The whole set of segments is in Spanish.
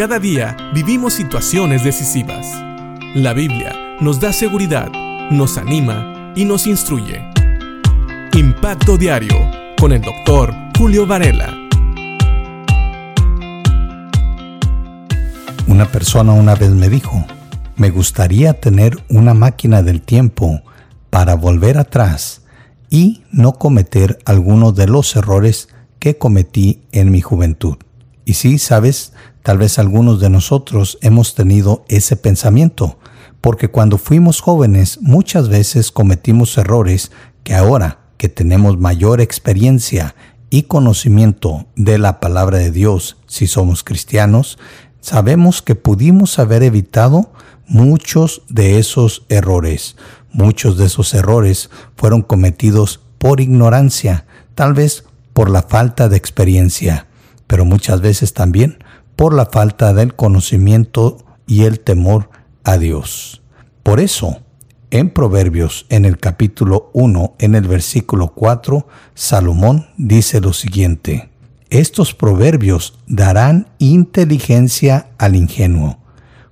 Cada día vivimos situaciones decisivas. La Biblia nos da seguridad, nos anima y nos instruye. Impacto Diario con el doctor Julio Varela. Una persona una vez me dijo, me gustaría tener una máquina del tiempo para volver atrás y no cometer algunos de los errores que cometí en mi juventud. Y sí, sabes, tal vez algunos de nosotros hemos tenido ese pensamiento, porque cuando fuimos jóvenes muchas veces cometimos errores que ahora que tenemos mayor experiencia y conocimiento de la palabra de Dios, si somos cristianos, sabemos que pudimos haber evitado muchos de esos errores. Muchos de esos errores fueron cometidos por ignorancia, tal vez por la falta de experiencia, pero muchas veces también por la falta del conocimiento y el temor a Dios. Por eso, en Proverbios, en el capítulo 1, en el versículo 4, Salomón dice lo siguiente, Estos proverbios darán inteligencia al ingenuo,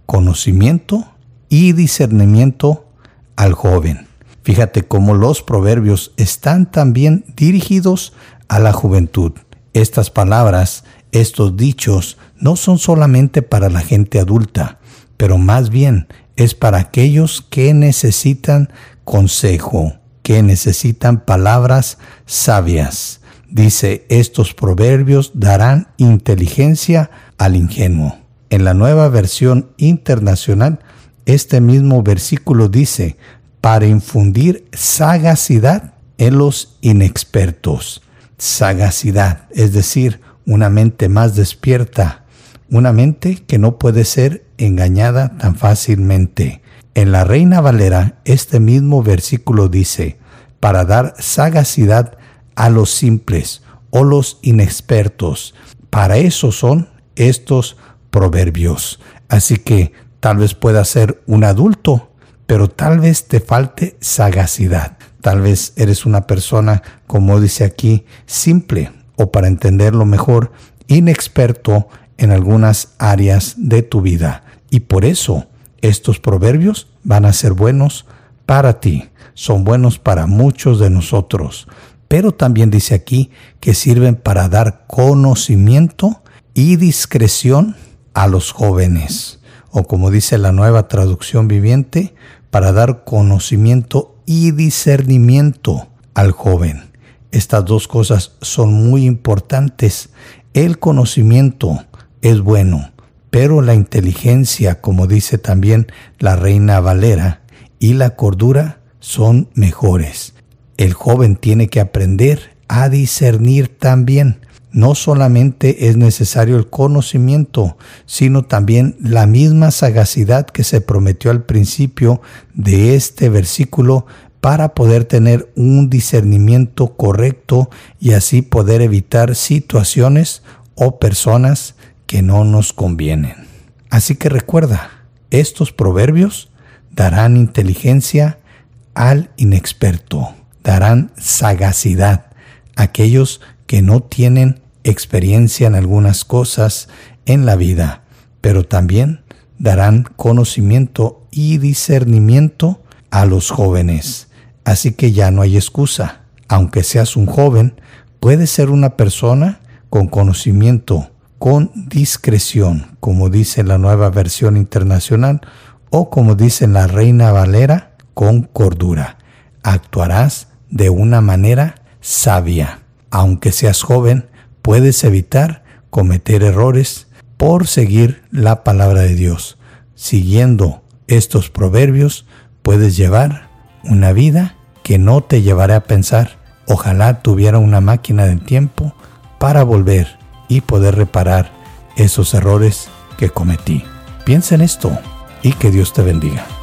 conocimiento y discernimiento al joven. Fíjate cómo los proverbios están también dirigidos a la juventud. Estas palabras, estos dichos, no son solamente para la gente adulta, pero más bien es para aquellos que necesitan consejo, que necesitan palabras sabias. Dice, estos proverbios darán inteligencia al ingenuo. En la nueva versión internacional, este mismo versículo dice, para infundir sagacidad en los inexpertos. Sagacidad, es decir, una mente más despierta, una mente que no puede ser engañada tan fácilmente. En la Reina Valera, este mismo versículo dice, para dar sagacidad a los simples o los inexpertos. Para eso son estos proverbios. Así que tal vez pueda ser un adulto, pero tal vez te falte sagacidad. Tal vez eres una persona, como dice aquí, simple o para entenderlo mejor, inexperto en algunas áreas de tu vida. Y por eso estos proverbios van a ser buenos para ti, son buenos para muchos de nosotros. Pero también dice aquí que sirven para dar conocimiento y discreción a los jóvenes. O como dice la nueva traducción viviente, para dar conocimiento y discernimiento al joven. Estas dos cosas son muy importantes. El conocimiento es bueno, pero la inteligencia, como dice también la reina Valera, y la cordura son mejores. El joven tiene que aprender a discernir también. No solamente es necesario el conocimiento, sino también la misma sagacidad que se prometió al principio de este versículo para poder tener un discernimiento correcto y así poder evitar situaciones o personas que no nos convienen. Así que recuerda, estos proverbios darán inteligencia al inexperto, darán sagacidad a aquellos que no tienen experiencia en algunas cosas en la vida, pero también darán conocimiento y discernimiento a los jóvenes. Así que ya no hay excusa. Aunque seas un joven, puedes ser una persona con conocimiento con discreción, como dice la nueva versión internacional, o como dice la Reina Valera, con cordura. Actuarás de una manera sabia. Aunque seas joven, puedes evitar cometer errores por seguir la palabra de Dios. Siguiendo estos proverbios, puedes llevar una vida que no te llevará a pensar, ojalá tuviera una máquina del tiempo para volver y poder reparar esos errores que cometí. Piensa en esto y que Dios te bendiga.